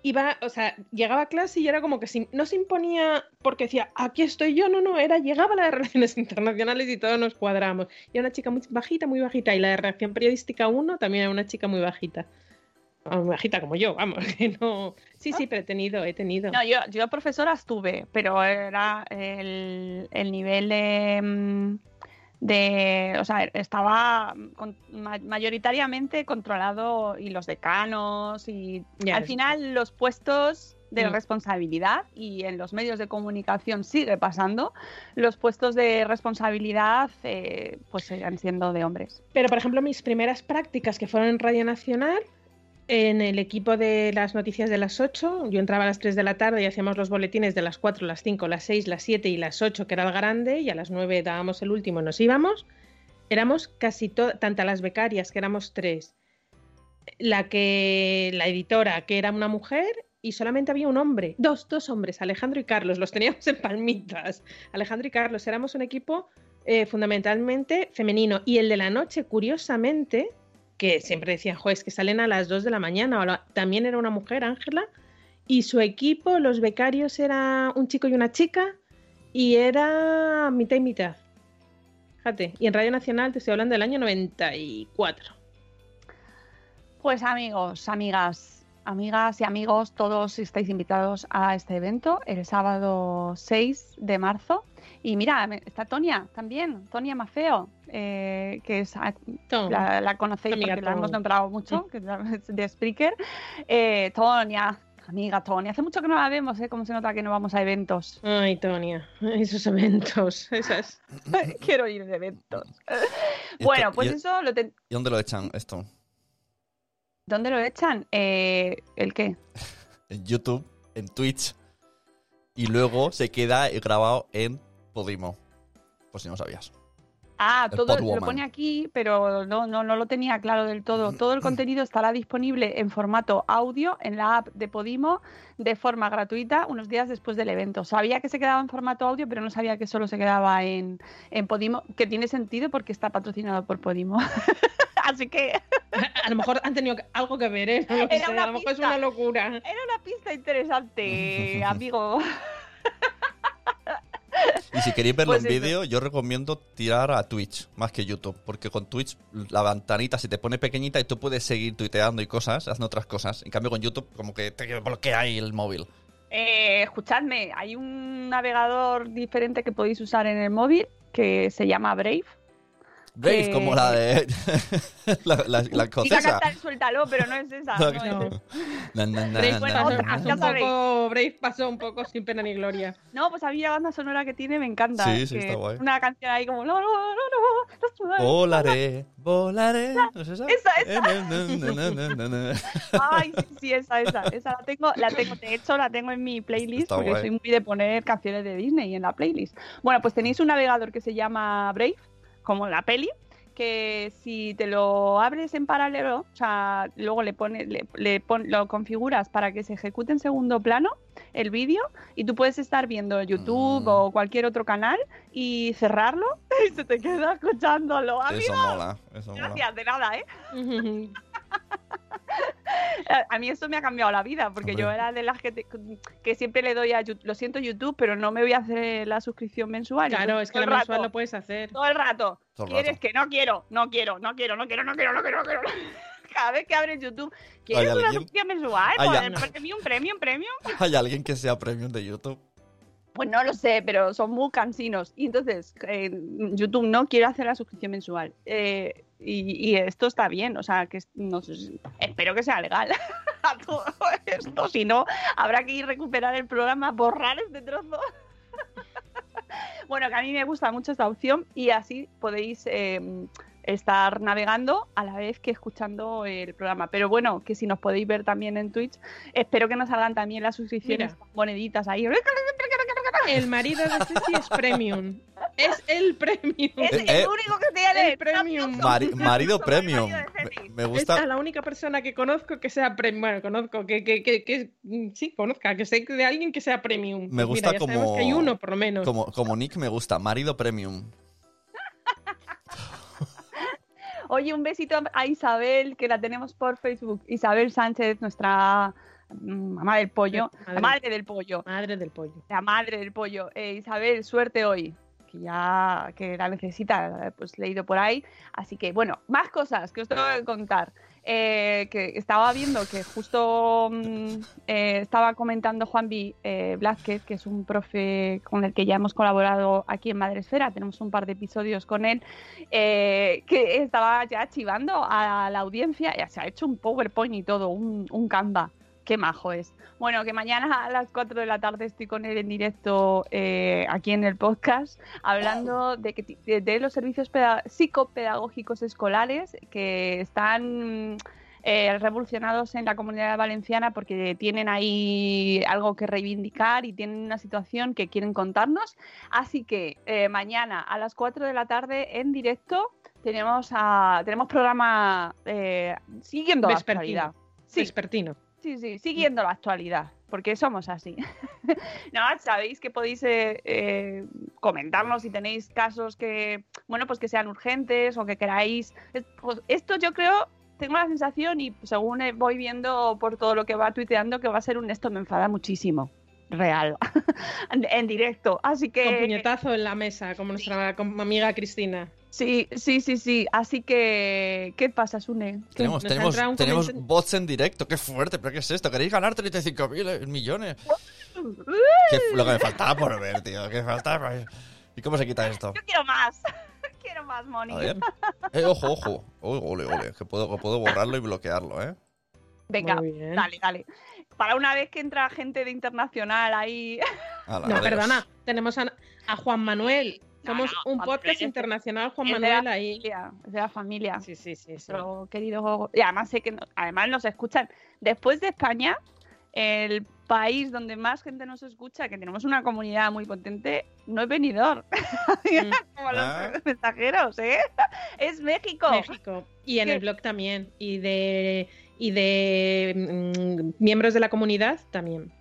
Iba, o sea, llegaba a clase y era como que si- no se imponía porque decía, aquí estoy yo, no, no, era, llegaba la de Relaciones Internacionales y todos nos cuadramos. Y era una chica muy bajita, muy bajita. Y la de Reacción Periodística 1 también era una chica muy bajita. Ah, Muy bajita como yo, vamos, no. Sí, sí, pero he tenido, he tenido. No, yo, yo profesoras tuve, pero era el, el nivel mm, de, o sea, estaba con- ma- mayoritariamente controlado y los decanos y al final los puestos de Mm. responsabilidad y en los medios de comunicación sigue pasando, los puestos de responsabilidad eh, pues seguirán siendo de hombres. Pero, por ejemplo, mis primeras prácticas que fueron en Radio Nacional, en el equipo de las noticias de las 8, yo entraba a las 3 de la tarde y hacíamos los boletines de las 4, las 5, las 6, las 7 y las 8, que era el grande, y a las 9 dábamos el último y nos íbamos. Éramos casi todas, tanto las becarias, que éramos tres, la que la editora, que era una mujer, y solamente había un hombre, dos, dos hombres, Alejandro y Carlos, los teníamos en palmitas. Alejandro y Carlos, éramos un equipo eh, fundamentalmente femenino. Y el de la noche, curiosamente, que siempre decían, jo, es que salen a las 2 de la mañana, o la- también era una mujer, Ángela, y su equipo, los becarios, era un chico y una chica, y era mitad y mitad. Fíjate, y en Radio Nacional te estoy hablando del año 94. Pues amigos, amigas, amigas y amigos, todos estáis invitados a este evento el sábado 6 de marzo. Y mira, está Tonia también, Tonia Mafeo, eh, que es, la, la conocéis Amiga porque la hemos nombrado mucho, que es de Spreaker. Eh, Tonia, amiga Tonia, hace mucho que no la vemos, ¿eh? Como se nota que no vamos a eventos. Ay, Tonia, esos eventos, esas. Quiero ir de eventos. Bueno, esto- pues y- eso, lo ten- ¿Y dónde lo echan esto? ¿dónde lo echan? Eh, ¿El qué? En YouTube, en Twitch. Y luego se queda grabado en Podimo. Por si no sabías. Ah, El todo lo pone aquí, pero no, no, no lo tenía claro del todo. Todo el contenido estará disponible en formato audio en la app de Podimo de forma gratuita unos días después del evento. Sabía que se quedaba en formato audio, pero no sabía que solo se quedaba en, en Podimo, que tiene sentido porque está patrocinado por Podimo. Así que A lo mejor han tenido algo que ver, ¿eh? No lo Era una a lo mejor es una locura. Era una pista interesante, amigo. Y si queréis verlo Pues en vídeo, yo recomiendo tirar a Twitch más que YouTube, porque con Twitch la ventanita se te pone pequeñita y tú puedes seguir tuiteando y cosas, haciendo otras cosas. En cambio con YouTube como que te bloquea ahí el móvil. Eh, escuchadme, hay un navegador diferente que podéis usar en el móvil que se llama Brave. Brave, Eh, como la de la, la, la Iba a escocesa. cantar Suéltalo, pero no es esa. No, no No. es esa. Na, na, Brave, bueno, otra, pasó ya un poco, Brave pasó un poco sin pena ni gloria. No, pues a mí la banda sonora que tiene me encanta. Sí, eh, sí, está guay. Una canción ahí como. No, no, no, no, no, Volaré, volaré. ¿No es esa? Esa, esa. Eh. Ay, sí, sí, esa, esa. Esa la tengo, la tengo, de hecho, la tengo en mi playlist Está porque guay. soy muy de poner canciones de Disney en la playlist. Bueno, pues tenéis un navegador que se llama Brave, como la peli, que si te lo abres en paralelo, o sea, luego le pones, le, le pon- lo configuras para que se ejecute en segundo plano el vídeo y tú puedes estar viendo YouTube Mm. o cualquier otro canal y cerrarlo y se te queda escuchándolo. Eso mola, eso mola. gracias, de nada, ¿eh? A- mí esto me ha cambiado la vida, porque yo era de las que, te- que siempre le doy a YouTube. Lo siento, YouTube, pero no me voy a hacer la suscripción mensual. Claro, es que la el mensual rato, lo puedes hacer. Todo el rato. Todo el ¿Quieres rato. que no quiero? No quiero, no quiero, no quiero, no quiero, no quiero, no quiero. Cada vez que abres YouTube, ¿quieres una suscripción mensual? ¿Hay Pues, alguien? premium, premium, premium. ¿Hay alguien que sea premium de YouTube? Pues no lo sé, pero son muy cansinos. Y entonces, eh, YouTube no quiero hacer la suscripción mensual. Eh, y, y esto está bien, o sea, que no sé, espero que sea legal a todo esto. Si no, habrá que ir a recuperar el programa, borrar este trozo. bueno, que a mí me gusta mucho esta opción y así podéis eh, estar navegando a la vez que escuchando el programa. Pero bueno, que si nos podéis ver también en Twitch, espero que nos salgan también las suscripciones, Mira. moneditas ahí. El marido de Ceci es premium. Es el premium. Es Eh, el eh, único que tiene el premium. Mari- marido premium. marido Me, Esta gusta. es la única persona que conozco que sea premium. Bueno, conozco, que, que, que, que- sí, conozca, que sé de alguien que sea premium. Me Pues gusta mira, ya sabemos como- que hay uno, por lo menos. Como, como Nick me gusta, marido premium. Oye, un besito a Isabel, que la tenemos por Facebook. Isabel Sánchez, nuestra mamá del pollo. Madre. La madre del pollo. Madre del pollo. La madre del pollo. Eh, Isabel, suerte hoy. Que ya que la necesita, pues leído por ahí. Así que, bueno, más cosas que os tengo que contar. Eh, que estaba viendo que justo mm, eh, estaba comentando Juan B. eh, Blázquez, que es un profe con el que ya hemos colaborado aquí en Madresfera, tenemos un par de episodios con él, que estaba ya chivando a la audiencia, ya se ha hecho un PowerPoint y todo, un, un Canva. Qué majo es. Bueno, que mañana a las 4 de la tarde estoy con él en directo eh, aquí en el podcast, hablando de, que, de, de los servicios peda- psicopedagógicos escolares que están eh, revolucionados en la comunidad valenciana porque tienen ahí algo que reivindicar y tienen una situación que quieren contarnos. Así que eh, mañana a las 4 de la tarde en directo tenemos, a, tenemos programa eh, siguiendo la Vespertino. actualidad. Sí, Vespertino. Sí, sí, siguiendo la actualidad, porque somos así. no, sabéis que podéis eh, eh, comentarnos si tenéis casos que, bueno, pues que sean urgentes o que queráis. Es- pues esto yo creo, tengo la sensación y según eh, voy viendo por todo lo que va tuiteando que va a ser un esto me enfada muchísimo. Real, en, directo. Así que. Con puñetazo en la mesa, como nuestra amiga Cristina. Sí, sí, sí, sí. Así que. ¿Qué pasa, Sune? ¿Qué- Tenemos, nos tenemos, tenemos bots en directo. Qué fuerte, pero ¿qué es esto? ¿Queréis ganar 35.000 millones? ¿Qué f- lo que me faltaba por ver, tío. ¿Qué faltaba? ¿Y cómo se quita esto? Yo quiero más. quiero más, Moni. A ver. Eh, ojo, ojo. Ole, ole. Que puedo, que puedo borrarlo y bloquearlo, ¿eh? Venga, dale, dale. Para una vez que entra gente de internacional ahí. Ala, No, adiós. perdona, tenemos a, a Juan Manuel. Somos no, un podcast internacional, Juan de Manuel la ahí. familia, es de la familia. Sí, sí, sí. sí. Nuestro querido. Y además sé que no- además nos escuchan. Después de España, el país donde más gente nos escucha, que tenemos una comunidad muy potente, no es venidor. Mm, Como los Ah. mensajeros, ¿eh? Es México. México. Y en ¿Qué? el blog también. Y de, y de mm, miembros de la comunidad también.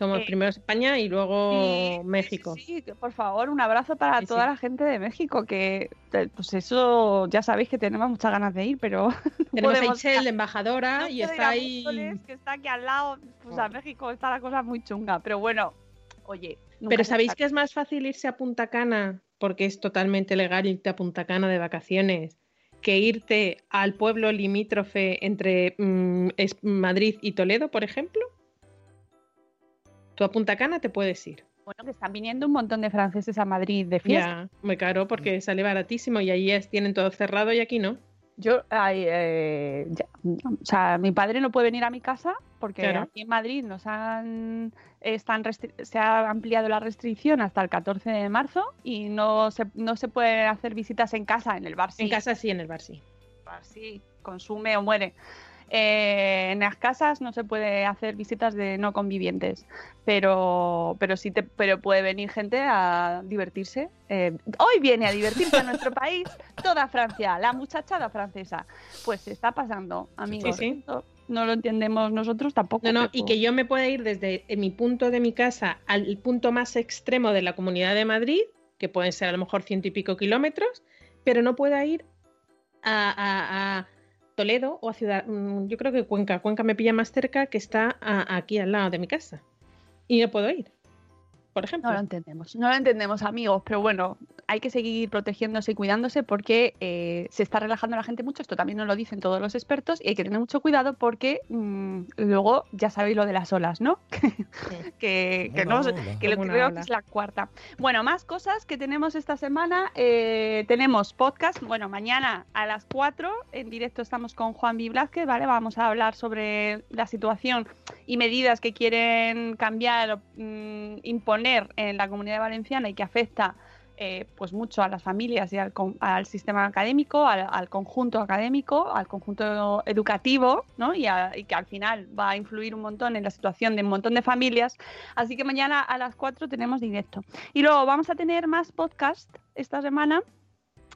Somos Eh, primero España y luego Sí, México. Sí, por favor, un abrazo para Sí, toda la gente de México, que eh, pues eso ya sabéis que tenemos muchas ganas de ir, pero Tenemos a la embajadora, no y está ahí. Que está aquí al lado, pues a Ah. México está la cosa muy chunga, pero bueno, oye. Pero ¿sabéis que es más fácil irse a Punta Cana, porque es totalmente legal irte a Punta Cana de vacaciones, que irte al pueblo limítrofe entre mm, Madrid y Toledo, por ejemplo? Tú a Punta Cana te puedes ir. Bueno, que están viniendo un montón de franceses a Madrid de fiesta. Ya, muy caro porque sale baratísimo y allí es- tienen todo cerrado y aquí no. Yo, ay, eh, ya, o sea, mi padre no puede venir a mi casa porque Claro. aquí en Madrid nos han, están se ha ampliado la restricción hasta el 14 de marzo y no se, no se puede hacer visitas en casa, en el bar sí. En casa sí, en el bar sí. bar sí, consume o muere. Eh, en las casas no se puede hacer visitas de no convivientes, pero, pero sí te, pero puede venir gente a divertirse. Eh, hoy viene a divertirse a nuestro país toda Francia, la muchachada francesa. Pues se está pasando, amigos. Sí, sí. No lo entendemos nosotros tampoco. No, no, y que yo me pueda ir desde mi punto de mi casa al punto más extremo de la comunidad de Madrid, que pueden ser a lo mejor ciento y pico kilómetros, pero no pueda ir a, a- a Toledo o a Ciudad. mm, Yo creo que Cuenca. Cuenca me pilla más cerca que está a- aquí al lado de mi casa. Y no puedo ir, por ejemplo. No lo entendemos, no lo entendemos, amigos, pero bueno, hay que seguir protegiéndose y cuidándose porque eh, se está relajando la gente mucho. Esto también nos lo dicen todos los expertos y hay que tener mucho cuidado porque mm, luego ya sabéis lo de las olas, ¿no? que, que, no, que lo creo ola. que es la cuarta. Bueno, más cosas que tenemos esta semana. eh, tenemos podcast, bueno, mañana a las 4 en directo estamos con Juan B. Blázquez, ¿vale? Vamos a hablar sobre la situación y medidas que quieren cambiar o mm, en la comunidad valenciana y que afecta eh, pues mucho a las familias y al, al sistema académico, al, al conjunto académico, al conjunto educativo, ¿no? Y, a- y que al final va a influir un montón en la situación de un montón de familias. Así que mañana a las 4 tenemos directo. Y luego vamos a tener más podcast esta semana.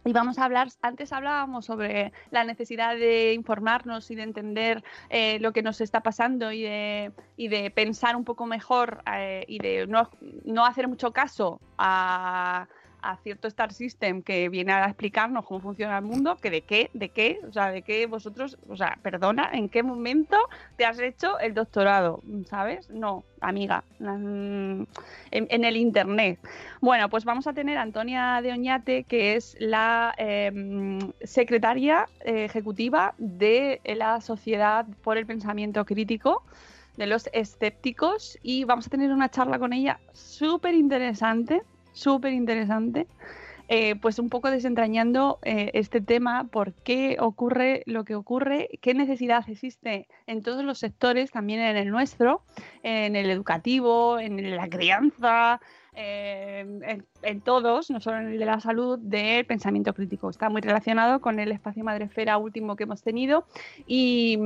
Y vamos a hablar, antes hablábamos sobre la necesidad de informarnos y de entender eh, lo que nos está pasando y de, y de pensar un poco mejor eh, y de no, no hacer mucho caso a, a cierto Star System que viene a explicarnos cómo funciona el mundo, que de qué, de qué, o sea, de qué vosotros, o sea, perdona, ¿en qué momento te has hecho el doctorado? ¿Sabes? No, amiga, mm, en, el internet. Bueno, pues vamos a tener a Antonia de Oñate, que es la eh, secretaria eh, ejecutiva de la Sociedad por el Pensamiento Crítico de los escépticos y vamos a tener una charla con ella súper interesante, súper interesante, eh, pues un poco desentrañando eh, este tema, por qué ocurre lo que ocurre, qué necesidad existe en todos los sectores, también en el nuestro, en el educativo, en la crianza, eh, en, todos, no solo en el de la salud, del pensamiento crítico. Está muy relacionado con el espacio Madresfera último que hemos tenido y,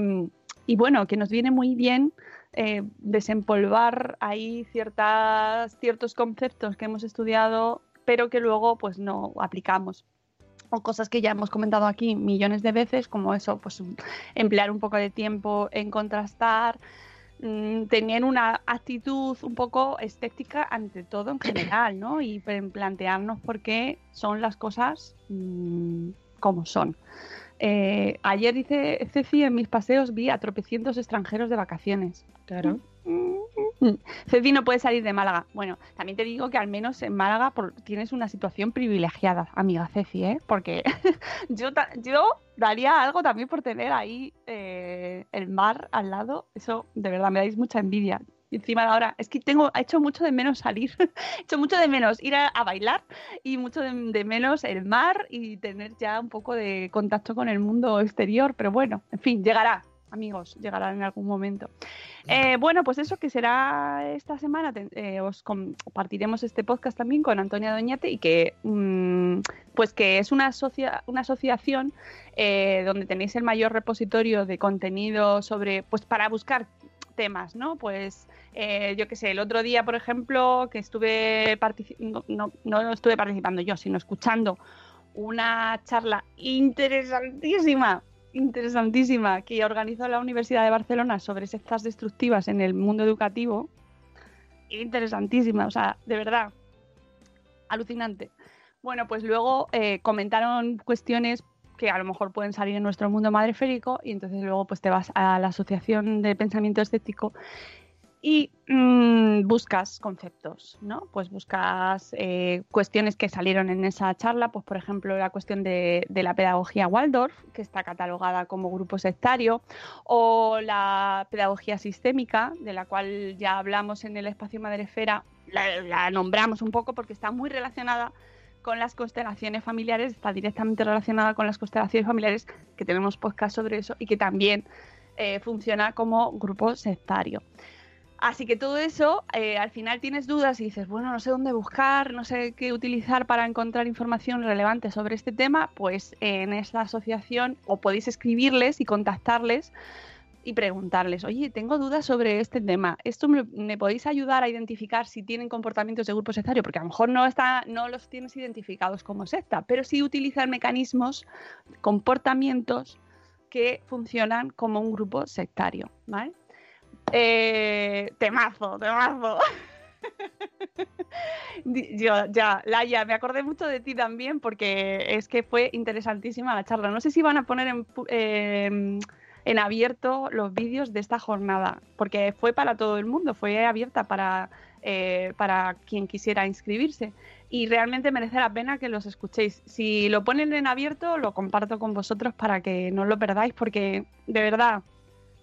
y bueno, que nos viene muy bien eh, desempolvar ahí ciertas, ciertos conceptos que hemos estudiado, pero que luego pues no aplicamos. O cosas que ya hemos comentado aquí millones de veces, como eso, pues emplear un poco de tiempo en contrastar, mm, tener una actitud un poco escéptica ante todo en general, ¿no? Y plantearnos por qué son las cosas mm, como son. Eh, ayer dice Ceci, en mis paseos vi a tropecientos extranjeros de vacaciones. Claro. Ceci no puede salir de Málaga. Bueno, también te digo que al menos en Málaga por- tienes una situación privilegiada, amiga Ceci, ¿eh? Porque yo, yo daría algo también por tener ahí eh, el mar al lado. Eso de verdad me dais mucha envidia. Y encima de ahora, es que tengo, he hecho mucho de menos salir, he hecho mucho de menos ir a, a bailar y mucho de, de menos el mar y tener ya un poco de contacto con el mundo exterior. Pero bueno, en fin, llegará, amigos, llegará en algún momento. Eh, bueno, pues eso que será esta semana, eh, os compartiremos este podcast también con Antonia Doñate y que mm, pues que es una, asocia- una asociación eh, donde tenéis el mayor repositorio de contenido sobre, pues para buscar temas, ¿no? Pues eh, yo qué sé, el otro día, por ejemplo, que estuve no, no estuve participando yo, sino escuchando una charla interesantísima, interesantísima, que organizó la Universidad de Barcelona sobre sectas destructivas en el mundo educativo. interesantísima, o sea, de verdad, alucinante. Bueno, pues luego eh, comentaron cuestiones que a lo mejor pueden salir en nuestro mundo madreférico y entonces luego pues te vas a la Asociación de Pensamiento Estético y mm, buscas conceptos, ¿no? Pues buscas eh, cuestiones que salieron en esa charla, pues por ejemplo la cuestión de, de, la pedagogía Waldorf, que está catalogada como grupo sectario, o la pedagogía sistémica, de la cual ya hablamos en el espacio Madrefera, la, la nombramos un poco porque está muy relacionada con las constelaciones familiares, está directamente relacionada con las constelaciones familiares, que tenemos podcast sobre eso y que también eh, funciona como grupo sectario. Así que todo eso, eh, al final tienes dudas y dices, bueno, no sé dónde buscar, no sé qué utilizar para encontrar información relevante sobre este tema, pues en esta asociación o podéis escribirles y contactarles y preguntarles, oye, tengo dudas sobre este tema, ¿esto me, podéis ayudar a identificar si tienen comportamientos de grupo sectario? Porque a lo mejor no, está, no los tienes identificados como secta, pero sí utilizar mecanismos, comportamientos que funcionan como un grupo sectario, ¿vale? Eh, temazo, temazo. Yo, ya, Laia, me acordé mucho de ti también porque es que fue interesantísima la charla. No sé si van a poner en, eh, en abierto los vídeos de esta jornada, porque fue para todo el mundo, fue abierta para, eh, para quien quisiera inscribirse. Y realmente merece la pena que los escuchéis. Si lo ponen en abierto, lo comparto con vosotros para que no lo perdáis, porque de verdad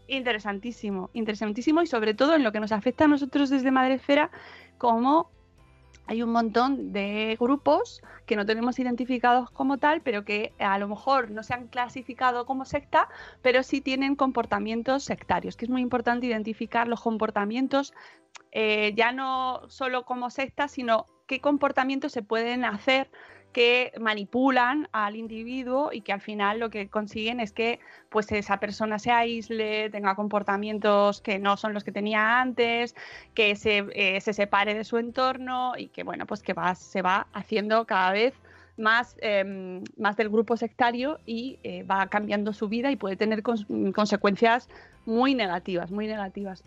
interesantísimo, interesantísimo y sobre todo en lo que nos afecta a nosotros desde Madresfera, como hay un montón de grupos que no tenemos identificados como tal, pero que a lo mejor no se han clasificado como secta, pero sí tienen comportamientos sectarios, que es muy importante identificar los comportamientos eh, ya no solo como secta, sino qué comportamientos se pueden hacer que manipulan al individuo y que al final lo que consiguen es que pues esa persona se aísle, tenga comportamientos que no son los que tenía antes, que se, eh, se separe de su entorno y que bueno, pues que va, se va haciendo cada vez más, eh, más del grupo sectario y eh, va cambiando su vida y puede tener cons consecuencias muy negativas, muy negativas.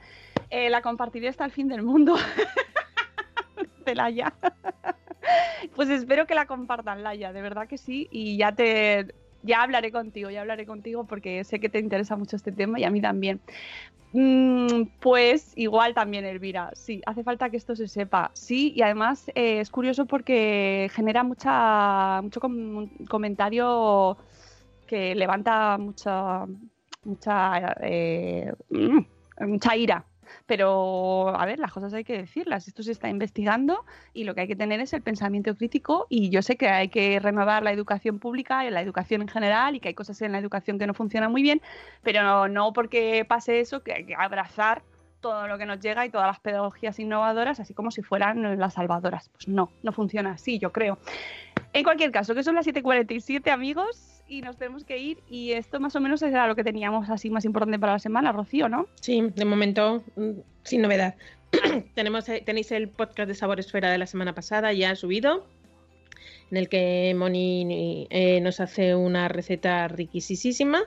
Eh, la compartiré hasta el fin del mundo. Celaya. Pues espero que la compartan, Laia, de verdad que sí. Y ya te ya hablaré contigo, ya hablaré contigo porque sé que te interesa mucho este tema y a mí también. Mm, pues igual también, Elvira, sí, hace falta que esto se sepa. Sí, y además eh, es curioso porque genera mucha, mucho com comentario que levanta mucha, mucha, eh, mucha ira pero, a ver, las cosas hay que decirlas. Esto se está investigando y lo que hay que tener es el pensamiento crítico. Y yo sé que hay que renovar la educación pública y la educación en general y que hay cosas en la educación que no funcionan muy bien, pero no, no porque pase eso que hay que abrazar todo lo que nos llega y todas las pedagogías innovadoras, así como si fueran las salvadoras. Pues no, no funciona así, yo creo. En cualquier caso, que son las 7:47, amigos y nos tenemos que ir. Y esto más o menos era lo que teníamos así más importante para la semana, Rocío, ¿no? Sí, de momento, mm, sin novedad. Tenemos, eh, tenéis el podcast de Sabor Esfera de la semana pasada ya subido, en el que Moni eh, nos hace una receta riquísima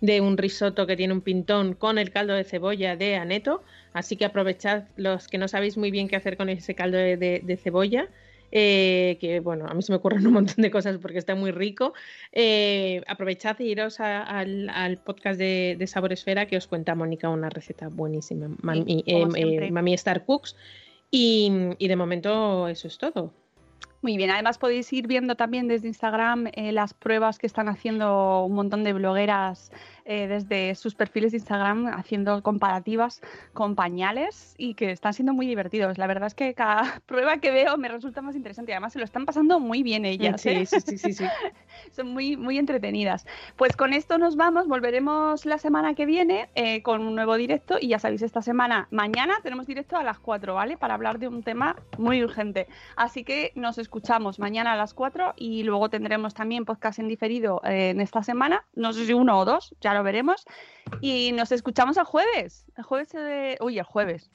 de un risotto que tiene un pintón con el caldo de cebolla de aneto. Así que aprovechad los que no sabéis muy bien qué hacer con ese caldo de, de, de cebolla eh, que bueno, a mí se me ocurren un montón de cosas porque está muy rico. Eh, aprovechad y iros a, al, al, podcast de, de, Sabor Esfera que os cuenta Mónica una receta buenísima, Mami, eh, Mami Star Cooks. Y, y de momento eso es todo. Muy bien, además podéis ir viendo también desde Instagram eh, las pruebas que están haciendo un montón de blogueras eh, desde sus perfiles de Instagram haciendo comparativas con pañales y que están siendo muy divertidos. La verdad es que cada prueba que veo me resulta más interesante y además se lo están pasando muy bien ellas. Sí, ¿eh? sí, sí, sí, sí. Son muy, muy entretenidas. Pues con esto nos vamos, volveremos la semana que viene eh, con un nuevo directo y ya sabéis, esta semana, mañana tenemos directo a las 4, ¿vale? Para hablar de un tema muy urgente. Así que nos escuchamos mañana a las 4 y luego tendremos también podcast en diferido en esta semana, no sé si uno o dos, ya lo veremos. Y nos escuchamos el jueves. El jueves de... Uy, el jueves.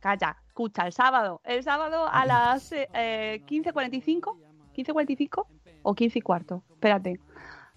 Calla, escucha, el sábado. El sábado a las eh, 15.45. 15.45 o 15 y cuarto. Espérate.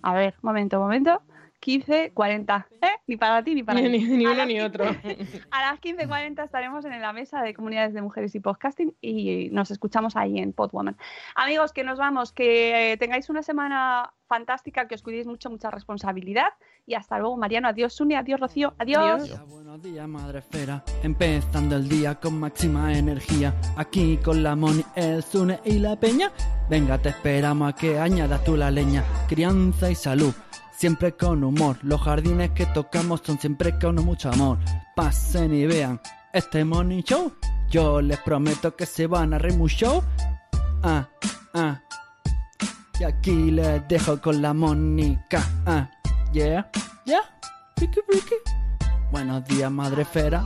A ver, momento, momento. 15.40. ¿Eh? Ni para ti ni para Ni, mí. ni- uno las ni 15 otro. A las 15.40 estaremos en la mesa de comunidades de mujeres y podcasting y nos escuchamos ahí en Podwoman. Amigos, que nos vamos, que eh, tengáis una semana fantástica, que os cuidéis mucho, mucha responsabilidad y hasta luego, Mariano. Adiós, Suni, adiós, Rocío, adiós. Buenos días, madre esfera. Empezando el día con máxima energía. Aquí con la Moni, el Zune y la Peña. Venga, te esperamos a que añadas tú la leña. Crianza y salud, siempre con humor. Los jardines que tocamos son siempre con mucho amor. Pasen y vean este Morning Show. Yo les prometo que se van a reír mucho. Ah, ah. Y aquí les dejo con la Mónica. Ah, yeah, yeah. Ricky, Ricky. Buenos días, madre esfera.